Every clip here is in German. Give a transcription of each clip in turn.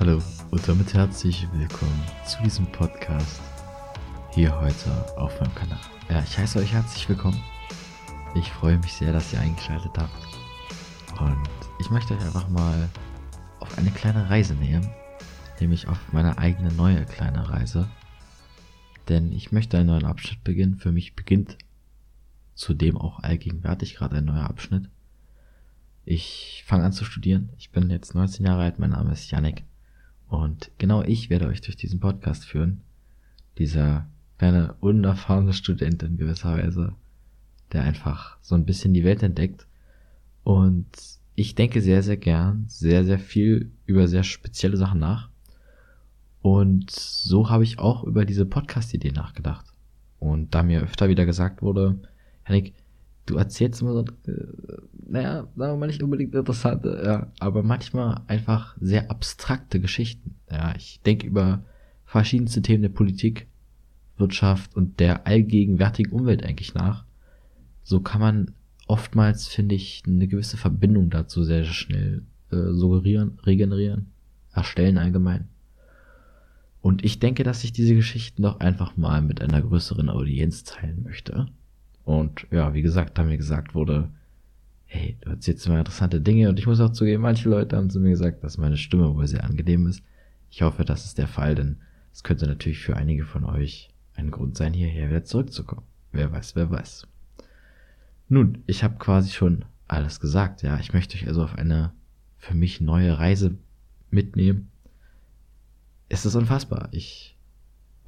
Hallo und damit herzlich willkommen zu diesem Podcast hier heute auf meinem Kanal. Ja, ich heiße euch herzlich willkommen. Ich freue mich sehr, dass ihr eingeschaltet habt. Und ich möchte euch einfach mal auf eine kleine Reise nehmen, nämlich auf meine eigene neue kleine Reise. Denn ich möchte einen neuen Abschnitt beginnen. Für mich beginnt zudem auch allgegenwärtig gerade ein neuer Abschnitt. Ich fange an zu studieren. Ich bin jetzt 19 Jahre alt. Mein Name ist Yannick. Und genau ich werde euch durch diesen Podcast führen. Dieser kleine unerfahrene Student in gewisser Weise, der einfach so ein bisschen die Welt entdeckt. Und ich denke sehr, sehr gern, sehr, sehr viel über sehr spezielle Sachen nach. Und so habe ich auch über diese Podcast-Idee nachgedacht. Und da mir öfter wieder gesagt wurde, Henrik, du erzählst immer so, äh, naja, sagen wir mal nicht unbedingt interessante, ja, aber manchmal einfach sehr abstrakte Geschichten. Ja, ich denke über verschiedenste Themen der Politik, Wirtschaft und der allgegenwärtigen Umwelt eigentlich nach. So kann man oftmals, finde ich, eine gewisse Verbindung dazu sehr, schnell äh, suggerieren, regenerieren, erstellen allgemein. Und ich denke, dass ich diese Geschichten doch einfach mal mit einer größeren Audienz teilen möchte. Und ja, wie gesagt, da mir gesagt wurde, hey, du erzählst immer interessante Dinge und ich muss auch zugeben, manche Leute haben zu mir gesagt, dass meine Stimme wohl sehr angenehm ist. Ich hoffe, das ist der Fall, denn es könnte natürlich für einige von euch ein Grund sein, hierher wieder zurückzukommen. Wer weiß, wer weiß. Nun, ich habe quasi schon alles gesagt, ja. Ich möchte euch also auf eine für mich neue Reise mitnehmen. Es ist unfassbar. Ich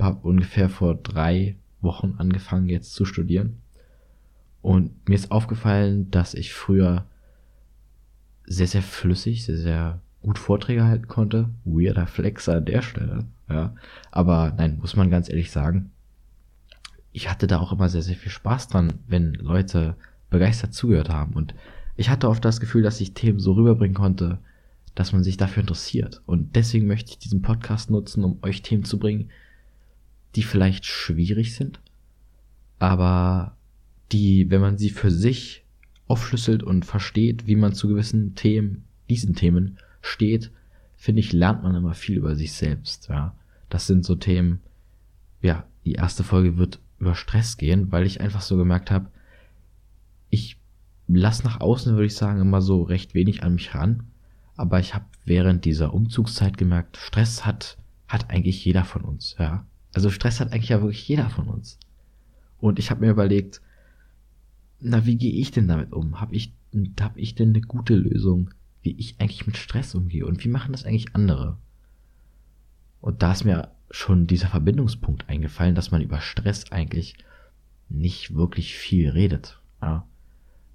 habe ungefähr vor drei Wochen angefangen jetzt zu studieren. Und mir ist aufgefallen, dass ich früher sehr, sehr flüssig, sehr, sehr gut Vorträge halten konnte. Weirder Flexer an der Stelle, ja. Aber nein, muss man ganz ehrlich sagen, ich hatte da auch immer sehr, sehr viel Spaß dran, wenn Leute begeistert zugehört haben. Und ich hatte oft das Gefühl, dass ich Themen so rüberbringen konnte, dass man sich dafür interessiert. Und deswegen möchte ich diesen Podcast nutzen, um euch Themen zu bringen, die vielleicht schwierig sind, aber die, wenn man sie für sich aufschlüsselt und versteht, wie man zu gewissen Themen, diesen Themen steht, finde ich, lernt man immer viel über sich selbst, ja. Das sind so Themen, ja, die erste Folge wird über Stress gehen, weil ich einfach so gemerkt habe, ich lasse nach außen, würde ich sagen, immer so recht wenig an mich ran. Aber ich habe während dieser Umzugszeit gemerkt, Stress hat, hat eigentlich jeder von uns, ja. Also Stress hat eigentlich ja wirklich jeder von uns. Und ich habe mir überlegt, na, wie gehe ich denn damit um? Habe ich, hab ich denn eine gute Lösung, wie ich eigentlich mit Stress umgehe? Und wie machen das eigentlich andere? Und da ist mir schon dieser Verbindungspunkt eingefallen, dass man über Stress eigentlich nicht wirklich viel redet. Ja.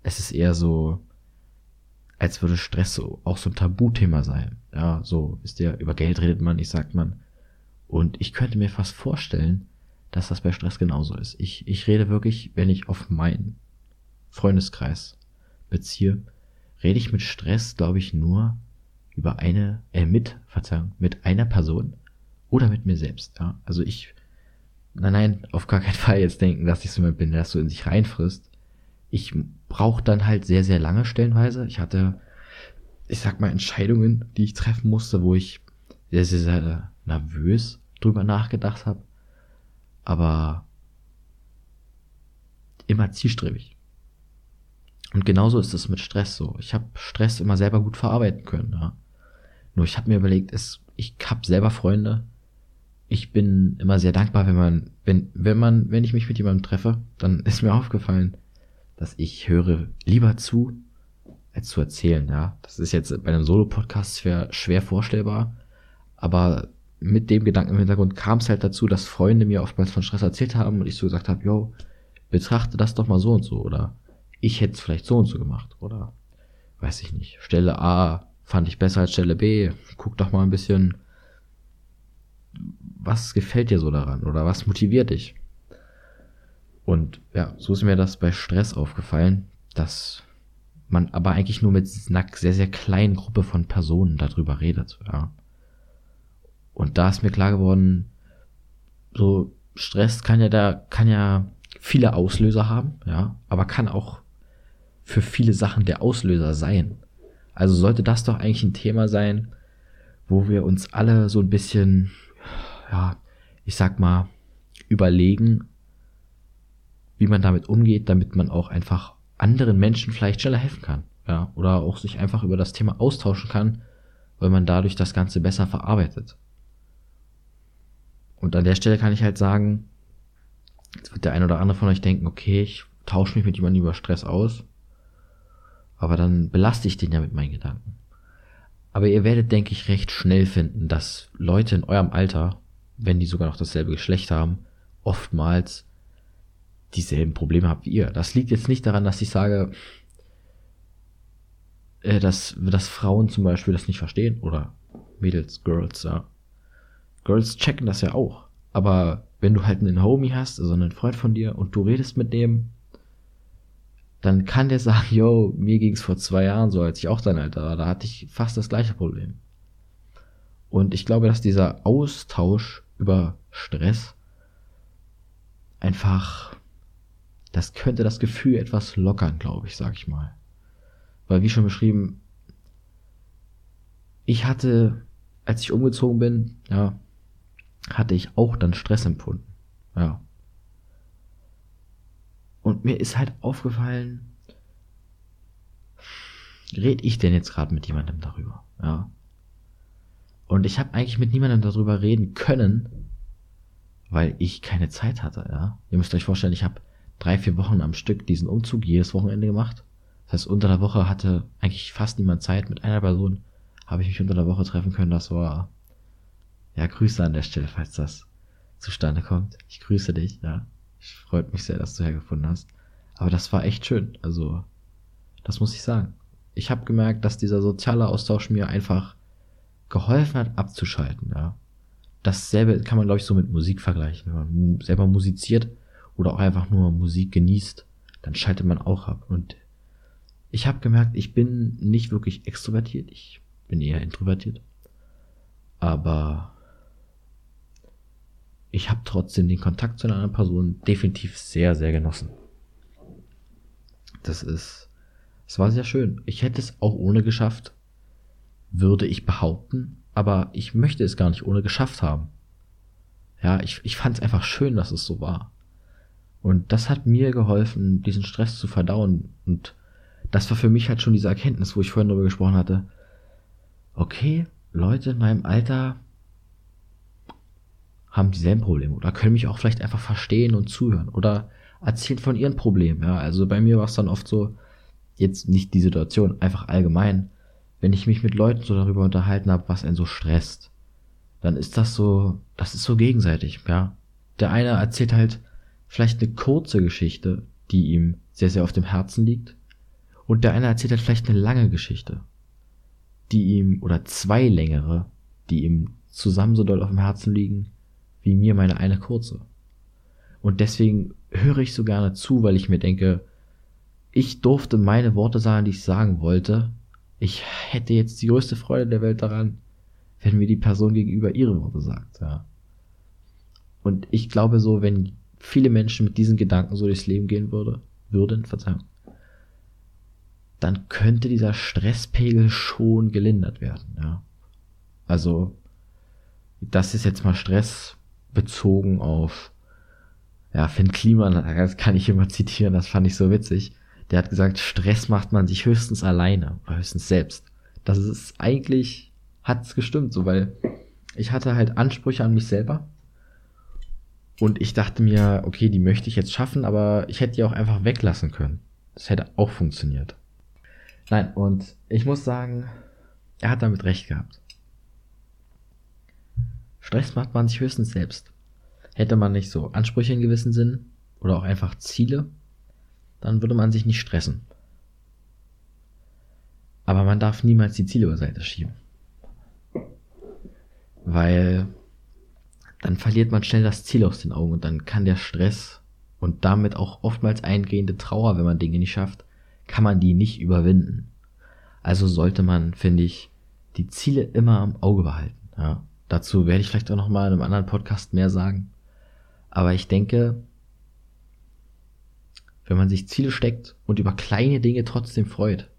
Es ist eher so, als würde Stress so auch so ein Tabuthema sein. Ja, so ist der, über Geld redet man, ich sagt man. Und ich könnte mir fast vorstellen, dass das bei Stress genauso ist. Ich, ich rede wirklich, wenn ich auf meinen Freundeskreis beziehe, rede ich mit Stress, glaube ich, nur über eine, äh, mit, Verzeihung, mit einer Person oder mit mir selbst, ja. Also ich, nein, nein, auf gar keinen Fall jetzt denken, dass ich so jemand bin, der das so in sich reinfrisst. Ich brauche dann halt sehr, sehr lange stellenweise. Ich hatte, ich sag mal, Entscheidungen, die ich treffen musste, wo ich sehr, sehr, sehr nervös drüber nachgedacht habe. Aber immer zielstrebig. Und genauso ist es mit Stress so. Ich habe Stress immer selber gut verarbeiten können. Ja. Nur ich habe mir überlegt, es, ich habe selber Freunde. Ich bin immer sehr dankbar, wenn man, wenn, wenn man, wenn ich mich mit jemandem treffe, dann ist mir aufgefallen, dass ich höre lieber zu, als zu erzählen. Ja, das ist jetzt bei einem Solo-Podcast schwer, schwer vorstellbar, aber mit dem Gedanken im Hintergrund kam es halt dazu, dass Freunde mir oftmals von Stress erzählt haben und ich so gesagt habe, yo, betrachte das doch mal so und so oder ich hätte es vielleicht so und so gemacht, oder? Weiß ich nicht. Stelle A fand ich besser als Stelle B. Guck doch mal ein bisschen, was gefällt dir so daran oder was motiviert dich? Und ja, so ist mir das bei Stress aufgefallen, dass man aber eigentlich nur mit einer sehr, sehr kleinen Gruppe von Personen darüber redet, ja. Und da ist mir klar geworden, so Stress kann ja da, kann ja viele Auslöser haben, ja, aber kann auch für viele Sachen der Auslöser sein. Also sollte das doch eigentlich ein Thema sein, wo wir uns alle so ein bisschen, ja, ich sag mal, überlegen, wie man damit umgeht, damit man auch einfach anderen Menschen vielleicht schneller helfen kann. Ja, oder auch sich einfach über das Thema austauschen kann, weil man dadurch das Ganze besser verarbeitet. Und an der Stelle kann ich halt sagen, jetzt wird der ein oder andere von euch denken, okay, ich tausche mich mit jemandem über Stress aus, aber dann belaste ich den ja mit meinen Gedanken. Aber ihr werdet, denke ich, recht schnell finden, dass Leute in eurem Alter, wenn die sogar noch dasselbe Geschlecht haben, oftmals dieselben Probleme haben wie ihr. Das liegt jetzt nicht daran, dass ich sage, äh, dass, dass Frauen zum Beispiel das nicht verstehen oder Mädels, Girls, ja. Girls checken das ja auch. Aber wenn du halt einen Homie hast, also einen Freund von dir und du redest mit dem, dann kann der sagen, yo, mir ging's vor zwei Jahren so, als ich auch dein Alter war, da hatte ich fast das gleiche Problem. Und ich glaube, dass dieser Austausch über Stress einfach, das könnte das Gefühl etwas lockern, glaube ich, sag ich mal. Weil wie schon beschrieben, ich hatte, als ich umgezogen bin, ja, hatte ich auch dann Stress empfunden. Ja. Und mir ist halt aufgefallen, red ich denn jetzt gerade mit jemandem darüber? Ja. Und ich habe eigentlich mit niemandem darüber reden können, weil ich keine Zeit hatte, ja. Ihr müsst euch vorstellen, ich habe drei, vier Wochen am Stück diesen Umzug jedes Wochenende gemacht. Das heißt, unter der Woche hatte eigentlich fast niemand Zeit. Mit einer Person habe ich mich unter der Woche treffen können. Das war, ja, Grüße an der Stelle, falls das zustande kommt. Ich grüße dich, ja. Freut mich sehr, dass du hergefunden hast. Aber das war echt schön. Also, das muss ich sagen. Ich habe gemerkt, dass dieser soziale Austausch mir einfach geholfen hat, abzuschalten, ja. Dasselbe kann man, glaube ich, so mit Musik vergleichen. Wenn man selber musiziert oder auch einfach nur Musik genießt, dann schaltet man auch ab. Und ich habe gemerkt, ich bin nicht wirklich extrovertiert, ich bin eher introvertiert. Aber ich habe trotzdem den Kontakt zu einer anderen Person definitiv sehr, sehr genossen. Das ist, es war sehr schön. Ich hätte es auch ohne geschafft, würde ich behaupten, aber ich möchte es gar nicht ohne geschafft haben. Ja, ich, ich fand es einfach schön, dass es so war. Und das hat mir geholfen, diesen Stress zu verdauen und das war für mich halt schon diese Erkenntnis, wo ich vorhin darüber gesprochen hatte. Okay, Leute in meinem Alter haben dieselben Probleme oder können mich auch vielleicht einfach verstehen und zuhören oder erzählen von ihren Problemen. Ja, also bei mir war es dann oft so, jetzt nicht die Situation, einfach allgemein, wenn ich mich mit Leuten so darüber unterhalten habe, was einen so stresst, dann ist das so, das ist so gegenseitig, ja. Der eine erzählt halt vielleicht eine kurze Geschichte, die ihm sehr, sehr auf dem Herzen liegt. Und der eine erzählt halt vielleicht eine lange Geschichte, die ihm, oder zwei längere, die ihm zusammen so doll auf dem Herzen liegen, wie mir meine eine kurze. Und deswegen höre ich so gerne zu, weil ich mir denke, ich durfte meine Worte sagen, die ich sagen wollte. Ich hätte jetzt die größte Freude der Welt daran, wenn mir die Person gegenüber ihre Worte sagt, ja. Und ich glaube so, wenn viele Menschen mit diesen Gedanken so durchs Leben gehen würde, würden, Verzeihung, dann könnte dieser Stresspegel schon gelindert werden, ja. Also, das ist jetzt mal Stress bezogen auf, ja, Finn Kliman, das kann ich immer zitieren, das fand ich so witzig. Der hat gesagt, Stress macht man sich höchstens alleine oder höchstens selbst. Das ist eigentlich, hat's gestimmt, so, weil ich hatte halt Ansprüche an mich selber. Und ich dachte mir, okay, die möchte ich jetzt schaffen, aber ich hätte die auch einfach weglassen können. Das hätte auch funktioniert. Nein, und ich muss sagen, er hat damit recht gehabt. Stress macht man sich höchstens selbst. Hätte man nicht so Ansprüche in gewissen Sinn oder auch einfach Ziele, dann würde man sich nicht stressen. Aber man darf niemals die Ziele beiseite schieben. Weil dann verliert man schnell das Ziel aus den Augen und dann kann der Stress und damit auch oftmals eingehende Trauer, wenn man Dinge nicht schafft, kann man die nicht überwinden. Also sollte man, finde ich, die Ziele immer am Auge behalten. Ja. Dazu werde ich vielleicht auch noch mal in einem anderen Podcast mehr sagen. Aber ich denke, wenn man sich Ziele steckt und über kleine Dinge trotzdem freut,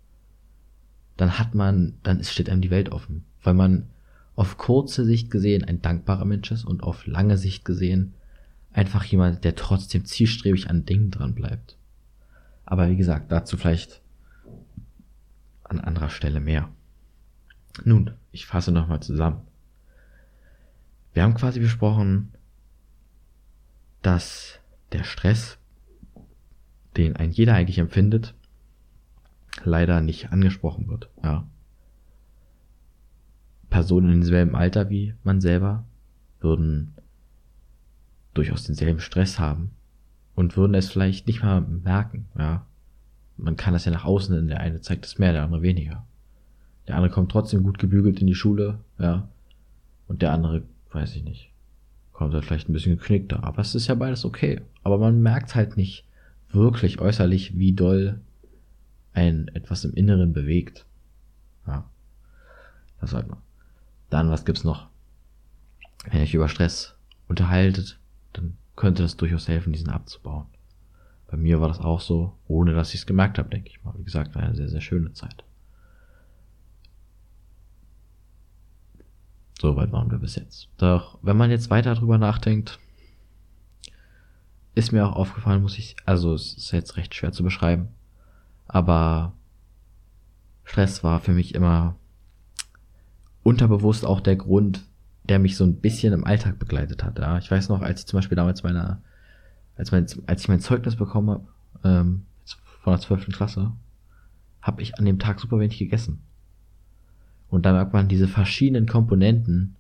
dann hat man, dann steht einem die Welt offen. Weil man auf kurze Sicht gesehen ein dankbarer Mensch ist und auf lange Sicht gesehen einfach jemand, der trotzdem zielstrebig an Dingen dran bleibt. Aber wie gesagt, dazu vielleicht an anderer Stelle mehr. Nun, ich fasse nochmal zusammen. Wir haben quasi besprochen, dass der Stress, den ein jeder eigentlich empfindet, leider nicht angesprochen wird. Ja. Personen in demselben Alter wie man selber würden durchaus denselben Stress haben und würden es vielleicht nicht mal merken. Ja. Man kann das ja nach außen, in der eine zeigt es mehr, der andere weniger. Der andere kommt trotzdem gut gebügelt in die Schule, ja. Und der andere, weiß ich nicht, kommt halt vielleicht ein bisschen geknickter. Aber es ist ja beides okay. Aber man merkt halt nicht wirklich äußerlich, wie doll ein etwas im Inneren bewegt. Ja. Das halt mal. Dann, was gibt's noch? Wenn ihr euch über Stress unterhaltet, dann könnte das durchaus helfen, diesen abzubauen. Bei mir war das auch so, ohne dass ich es gemerkt habe, denke ich mal. Wie gesagt, war eine sehr, sehr schöne Zeit. Soweit waren wir bis jetzt. Doch wenn man jetzt weiter drüber nachdenkt, ist mir auch aufgefallen, muss ich, also es ist jetzt recht schwer zu beschreiben, aber Stress war für mich immer unterbewusst auch der Grund, der mich so ein bisschen im Alltag begleitet hat. Ja. Ich weiß noch, als ich zum Beispiel damals meiner, als, mein, als ich mein Zeugnis bekommen habe, ähm, von der 12. Klasse, habe ich an dem Tag super wenig gegessen. Und da merkt man diese verschiedenen Komponenten,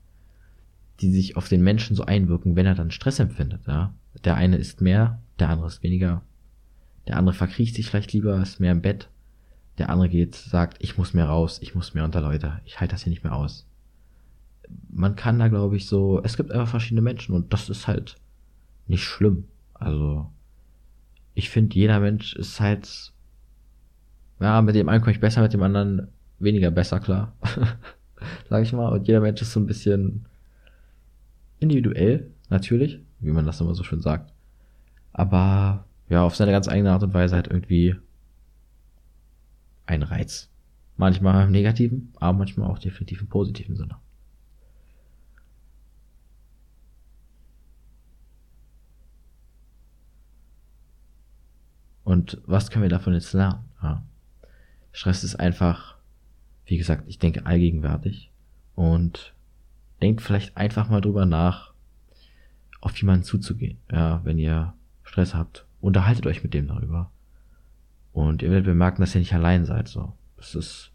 die sich auf den Menschen so einwirken, wenn er dann Stress empfindet. Ja? Der eine isst mehr, der andere ist weniger. Der andere verkriecht sich vielleicht lieber, ist mehr im Bett. Der andere geht, sagt, ich muss mehr raus, ich muss mehr unter Leute, ich halte das hier nicht mehr aus. Man kann da, glaube ich, so, es gibt einfach verschiedene Menschen und das ist halt nicht schlimm. Also, ich finde, jeder Mensch ist halt, ja, mit dem einen komme ich besser, mit dem anderen weniger besser klar. Sag ich mal. Und jeder Mensch ist so ein bisschen individuell, natürlich, wie man das immer so schön sagt. Aber ja, auf seine ganz eigene Art und Weise halt irgendwie ein Reiz. Manchmal im negativen, aber manchmal auch definitiv im positiven Sinne. Und was können wir davon jetzt lernen? Ja. Stress ist einfach wie gesagt, ich denke allgegenwärtig und denkt vielleicht einfach mal drüber nach, auf jemanden zuzugehen. Ja, wenn ihr Stress habt, unterhaltet euch mit dem darüber. Und ihr werdet bemerken, dass ihr nicht allein seid, so. Es ist,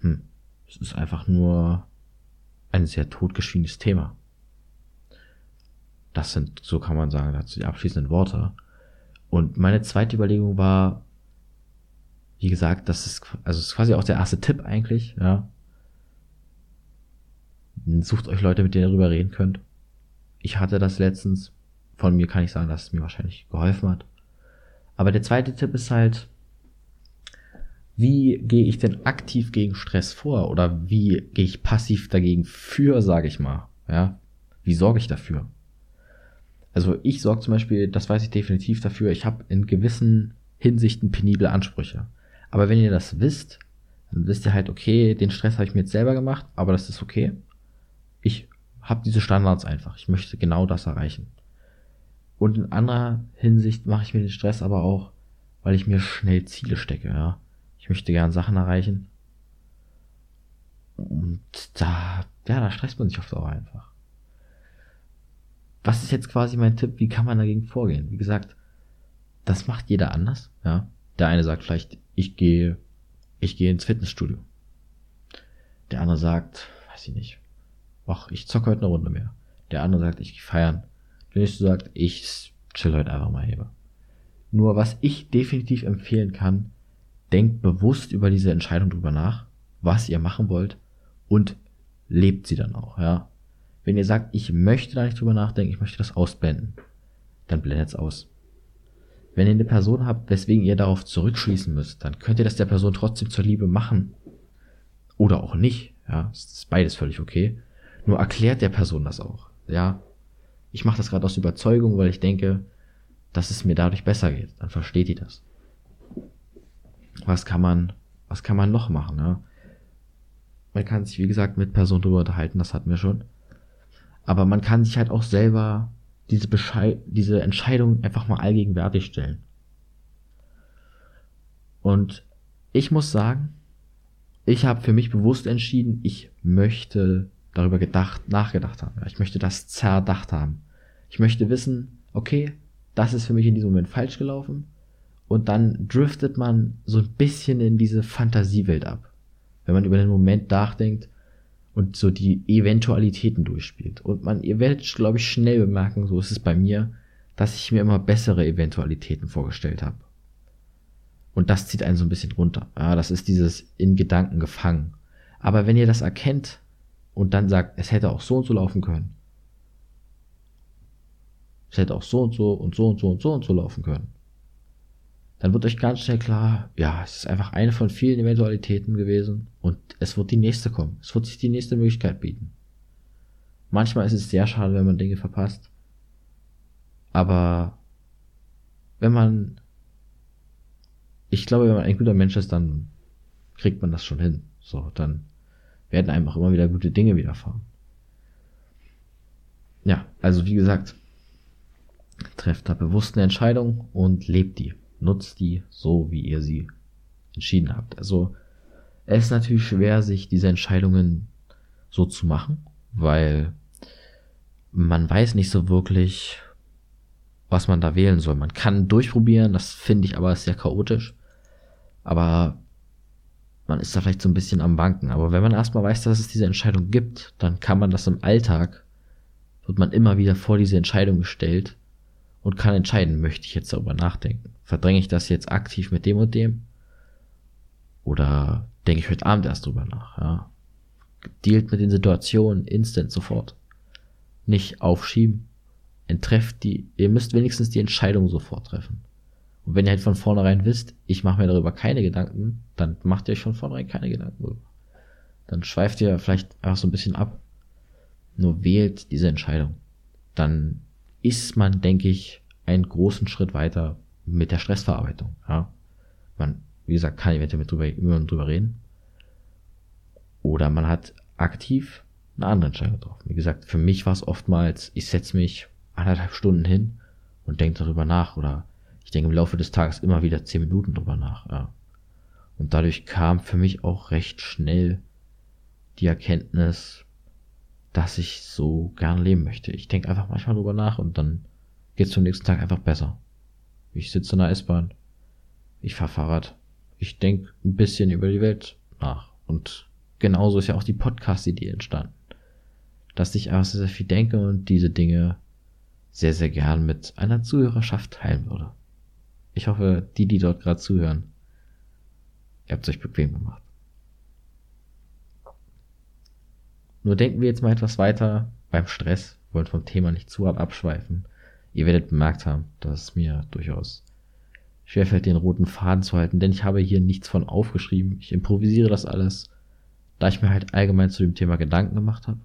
hm, es ist einfach nur ein sehr totgeschwiegenes Thema. Das sind, so kann man sagen, dazu die abschließenden Worte. Und meine zweite Überlegung war, wie gesagt, das ist, also ist quasi auch der erste Tipp eigentlich, ja. Sucht euch Leute, mit denen ihr darüber reden könnt. Ich hatte das letztens. Von mir kann ich sagen, dass es mir wahrscheinlich geholfen hat. Aber der zweite Tipp ist halt, wie gehe ich denn aktiv gegen Stress vor? Oder wie gehe ich passiv dagegen für, sage ich mal? Ja, wie sorge ich dafür? Also ich sorge zum Beispiel, das weiß ich definitiv dafür, ich habe in gewissen Hinsichten penible Ansprüche. Aber wenn ihr das wisst, dann wisst ihr halt, okay, den Stress habe ich mir jetzt selber gemacht, aber das ist okay. Ich habe diese Standards einfach. Ich möchte genau das erreichen. Und in anderer Hinsicht mache ich mir den Stress aber auch, weil ich mir schnell Ziele stecke, ja. Ich möchte gern Sachen erreichen. Und da, ja, da stresst man sich oft auch einfach. Was ist jetzt quasi mein Tipp? Wie kann man dagegen vorgehen? Wie gesagt, das macht jeder anders, ja. Der eine sagt vielleicht, ich gehe, ich gehe ins Fitnessstudio. Der andere sagt, weiß ich nicht, ach, ich zocke heute eine Runde mehr. Der andere sagt, ich gehe feiern. Der nächste sagt, ich chill heute einfach mal hier. Nur was ich definitiv empfehlen kann, denkt bewusst über diese Entscheidung drüber nach, was ihr machen wollt und lebt sie dann auch, ja. Wenn ihr sagt, ich möchte da nicht drüber nachdenken, ich möchte das ausblenden, dann blendet es aus. Wenn ihr eine Person habt, weswegen ihr darauf zurückschließen müsst, dann könnt ihr das der Person trotzdem zur Liebe machen. Oder auch nicht. Ja, ist beides völlig okay. Nur erklärt der Person das auch. Ja, ich mache das gerade aus Überzeugung, weil ich denke, dass es mir dadurch besser geht. Dann versteht die das. Was kann man, was kann man noch machen? Ja? Man kann sich, wie gesagt, mit Personen drüber unterhalten, das hatten wir schon. Aber man kann sich halt auch selber diese, Bescheid, diese Entscheidung einfach mal allgegenwärtig stellen. Und ich muss sagen, ich habe für mich bewusst entschieden, ich möchte darüber gedacht, nachgedacht haben. Ich möchte das zerdacht haben. Ich möchte wissen, okay, das ist für mich in diesem Moment falsch gelaufen. Und dann driftet man so ein bisschen in diese Fantasiewelt ab. Wenn man über den Moment nachdenkt und so die Eventualitäten durchspielt. Und man, ihr werdet, glaube ich, schnell bemerken, so ist es bei mir, dass ich mir immer bessere Eventualitäten vorgestellt habe. Und das zieht einen so ein bisschen runter. Ja, das ist dieses in Gedanken gefangen. Aber wenn ihr das erkennt und dann sagt, es hätte auch so und so laufen können, es hätte auch so und so und so und so und so und so laufen können. Dann wird euch ganz schnell klar, ja, es ist einfach eine von vielen Eventualitäten gewesen und es wird die nächste kommen. Es wird sich die nächste Möglichkeit bieten. Manchmal ist es sehr schade, wenn man Dinge verpasst. Aber wenn man, ich glaube, wenn man ein guter Mensch ist, dann kriegt man das schon hin. So, dann werden einem auch immer wieder gute Dinge widerfahren. Ja, also wie gesagt, Trefft da bewusst eine Entscheidung und lebt die. Nutzt die so, wie ihr sie entschieden habt. Also es ist natürlich schwer, sich diese Entscheidungen so zu machen, weil man weiß nicht so wirklich, was man da wählen soll. Man kann durchprobieren, das finde ich aber sehr chaotisch. Aber man ist da vielleicht so ein bisschen am Wanken. Aber wenn man erstmal weiß, dass es diese Entscheidung gibt, dann kann man das im Alltag, wird man immer wieder vor diese Entscheidung gestellt und kann entscheiden, möchte ich jetzt darüber nachdenken. Verdränge ich das jetzt aktiv mit dem und dem? Oder denke ich heute Abend erst drüber nach? Ja. Dealt mit den Situationen instant sofort. Nicht aufschieben. Entrefft die, ihr müsst wenigstens die Entscheidung sofort treffen. Und wenn ihr halt von vornherein wisst, ich mache mir darüber keine Gedanken, dann macht ihr euch von vornherein keine Gedanken darüber. Dann schweift ihr vielleicht einfach so ein bisschen ab. Nur wählt diese Entscheidung. Dann ist man, denke ich, einen großen Schritt weiter mit der Stressverarbeitung. Ja. Man, wie gesagt, kann eventuell mit drüber, immer drüber reden. Oder man hat aktiv eine andere Entscheidung getroffen. Wie gesagt, für mich war es oftmals, ich setze mich anderthalb Stunden hin und denke darüber nach. Oder ich denke im Laufe des Tages immer wieder zehn Minuten drüber nach. Ja. Und dadurch kam für mich auch recht schnell die Erkenntnis, dass ich so gern leben möchte. Ich denke einfach manchmal drüber nach und dann geht es zum nächsten Tag einfach besser. Ich sitze in der S-Bahn, ich fahre Fahrrad, ich denke ein bisschen über die Welt nach. Und genauso ist ja auch die Podcast-Idee entstanden. Dass ich einfach sehr, sehr viel denke und diese Dinge sehr, sehr gern mit einer Zuhörerschaft teilen würde. Ich hoffe, die, die dort gerade zuhören, ihr habt es euch bequem gemacht. Nur denken wir jetzt mal etwas weiter beim Stress, wollen vom Thema nicht zu abschweifen. Ihr werdet bemerkt haben, dass es mir durchaus schwerfällt, den roten Faden zu halten, denn ich habe hier nichts von aufgeschrieben. Ich improvisiere das alles, da ich mir halt allgemein zu dem Thema Gedanken gemacht habe,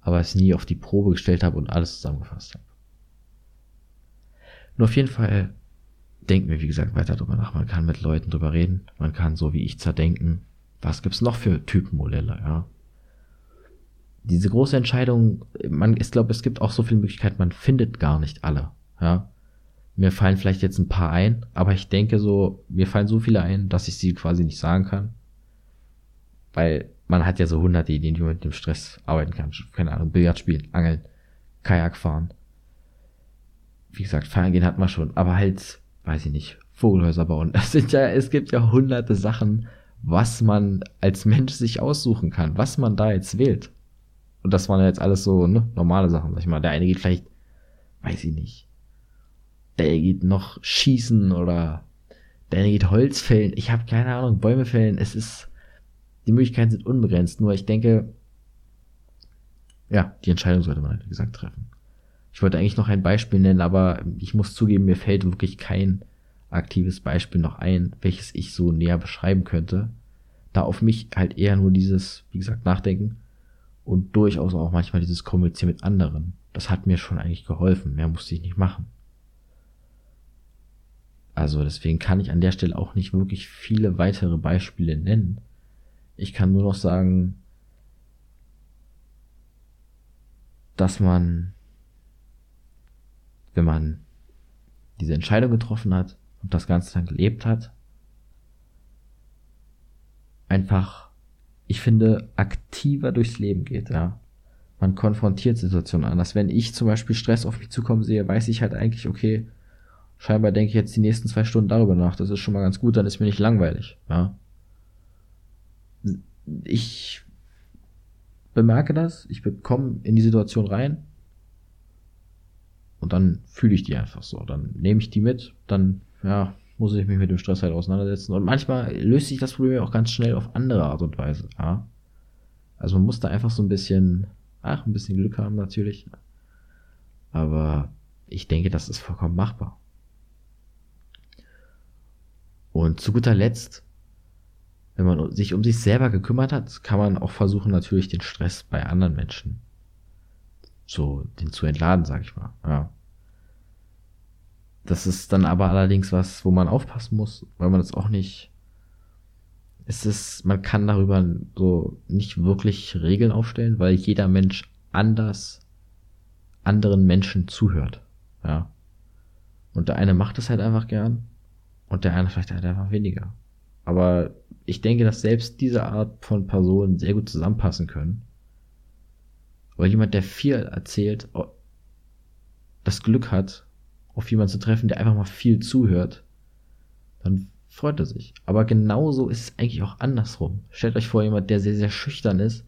aber es nie auf die Probe gestellt habe und alles zusammengefasst habe. Nur auf jeden Fall denken wir, wie gesagt, weiter drüber nach. Man kann mit Leuten drüber reden, man kann so wie ich zerdenken. Was gibt's noch für Typenmodelle, ja? Diese große Entscheidung, man, ich glaube, es gibt auch so viele Möglichkeiten, man findet gar nicht alle, ja. Mir fallen vielleicht jetzt ein paar ein, aber ich denke so, mir fallen so viele ein, dass ich sie quasi nicht sagen kann. Weil man hat ja so hunderte Ideen, wie man mit dem Stress arbeiten kann. Keine Ahnung, Billard spielen, Angeln, Kajak fahren. Wie gesagt, feiern gehen hat man schon, aber halt, weiß ich nicht, Vogelhäuser bauen. Das sind ja, es gibt ja hunderte Sachen, was man als Mensch sich aussuchen kann, was man da jetzt wählt. Und das waren jetzt alles so ne, normale Sachen, sag ich mal. Der eine geht vielleicht, weiß ich nicht, der geht noch schießen oder der eine geht Holz fällen. Ich habe keine Ahnung, Bäume fällen. Es ist, die Möglichkeiten sind unbegrenzt. Nur ich denke, ja, die Entscheidung sollte man halt, wie gesagt, treffen. Ich wollte eigentlich noch ein Beispiel nennen, aber ich muss zugeben, mir fällt wirklich kein aktives Beispiel noch ein, welches ich so näher beschreiben könnte. Da auf mich halt eher nur dieses, wie gesagt, Nachdenken und durchaus auch manchmal dieses Kommunizieren mit anderen. Das hat mir schon eigentlich geholfen. Mehr musste ich nicht machen. Also deswegen kann ich an der Stelle auch nicht wirklich viele weitere Beispiele nennen. Ich kann nur noch sagen, dass man, wenn man diese Entscheidung getroffen hat und das Ganze dann gelebt hat, einfach, ich finde, aktiver durchs Leben geht, ja. Man konfrontiert Situationen anders. Wenn ich zum Beispiel Stress auf mich zukommen sehe, weiß ich halt eigentlich, okay, scheinbar denke ich jetzt die nächsten zwei Stunden darüber nach. Das ist schon mal ganz gut, dann ist mir nicht langweilig, ja. Ich bemerke das, ich komme in die Situation rein und dann fühle ich die einfach so. Dann nehme ich die mit, dann, ja, muss ich mich mit dem Stress halt auseinandersetzen. Und manchmal löst sich das Problem auch ganz schnell auf andere Art und Weise. Ja? Also man muss da einfach so ein bisschen, ach, ein bisschen Glück haben natürlich. Aber ich denke, das ist vollkommen machbar. Und zu guter Letzt, wenn man sich um sich selber gekümmert hat, kann man auch versuchen, natürlich den Stress bei anderen Menschen so den zu entladen, sag ich mal. Ja. Das ist dann aber allerdings was, wo man aufpassen muss, weil man das auch nicht. Es ist, man kann darüber so nicht wirklich Regeln aufstellen, weil jeder Mensch anders anderen Menschen zuhört. Ja. Und der eine macht es halt einfach gern und der eine vielleicht halt einfach weniger. Aber ich denke, dass selbst diese Art von Personen sehr gut zusammenpassen können. Weil jemand, der viel erzählt, das Glück hat, auf jemanden zu treffen, der einfach mal viel zuhört, dann freut er sich. Aber genauso ist es eigentlich auch andersrum. Stellt euch vor, jemand, der sehr, sehr schüchtern ist,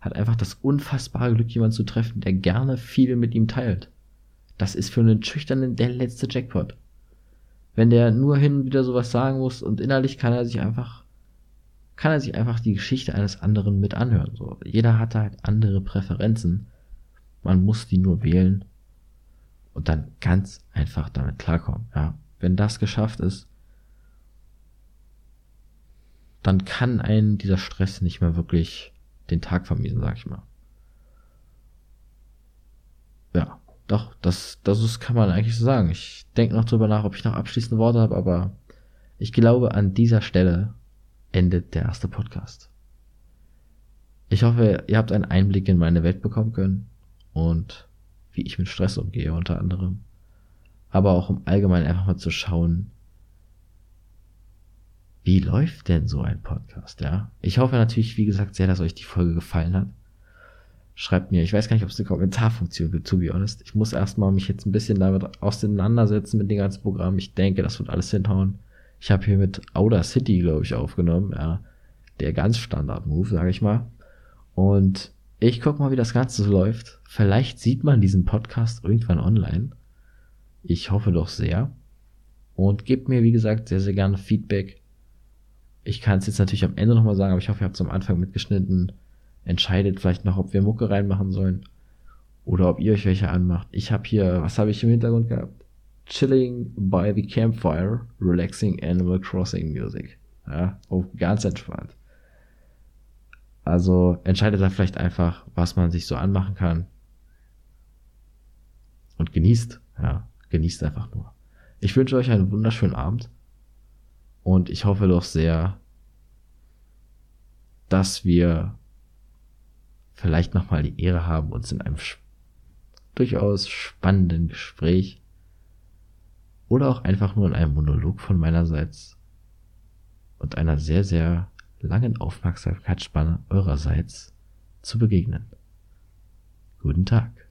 hat einfach das unfassbare Glück, jemanden zu treffen, der gerne viel mit ihm teilt. Das ist für einen Schüchternen der letzte Jackpot. Wenn der nur hin und wieder sowas sagen muss und innerlich kann er sich einfach, kann er sich einfach die Geschichte eines anderen mit anhören. So, jeder hat halt andere Präferenzen. Man muss die nur wählen und dann ganz einfach damit klarkommen. Ja, wenn das geschafft ist, dann kann einen dieser Stress nicht mehr wirklich den Tag vermiesen, sag ich mal. Ja, doch, das, das ist, kann man eigentlich so sagen. Ich denke noch drüber nach, ob ich noch abschließende Worte habe, aber ich glaube, an dieser Stelle endet der erste Podcast. Ich hoffe, ihr habt einen Einblick in meine Welt bekommen können und wie ich mit Stress umgehe unter anderem. Aber auch um allgemein einfach mal zu schauen, wie läuft denn so ein Podcast, ja? Ich hoffe natürlich, wie gesagt, sehr, dass euch die Folge gefallen hat. Schreibt mir, ich weiß gar nicht, ob es eine Kommentarfunktion gibt, to be honest. Ich muss erstmal mich jetzt ein bisschen damit auseinandersetzen mit dem ganzen Programm. Ich denke, das wird alles hinhauen. Ich habe hier mit Outer City, glaube ich, aufgenommen, ja. Der ganz Standard-Move, sage ich mal. Und ich guck mal, wie das Ganze so läuft. Vielleicht sieht man diesen Podcast irgendwann online. Ich hoffe doch sehr. Und gebt mir, wie gesagt, sehr, sehr gerne Feedback. Ich kann es jetzt natürlich am Ende nochmal sagen, aber ich hoffe, ihr habt es am Anfang mitgeschnitten. Entscheidet vielleicht noch, ob wir Mucke reinmachen sollen. Oder ob ihr euch welche anmacht. Ich habe hier, was habe ich im Hintergrund gehabt? Chilling by the Campfire, Relaxing Animal Crossing Music. Ja, oh, ganz entspannt. Also entscheidet dann vielleicht einfach, was man sich so anmachen kann. Und genießt, ja, genießt einfach nur. Ich wünsche euch einen wunderschönen Abend. Und ich hoffe doch sehr, dass wir vielleicht nochmal die Ehre haben, uns in einem durchaus spannenden Gespräch oder auch einfach nur in einem Monolog von meinerseits und einer sehr, sehr langen Aufmerksamkeitsspanne eurerseits zu begegnen. Guten Tag.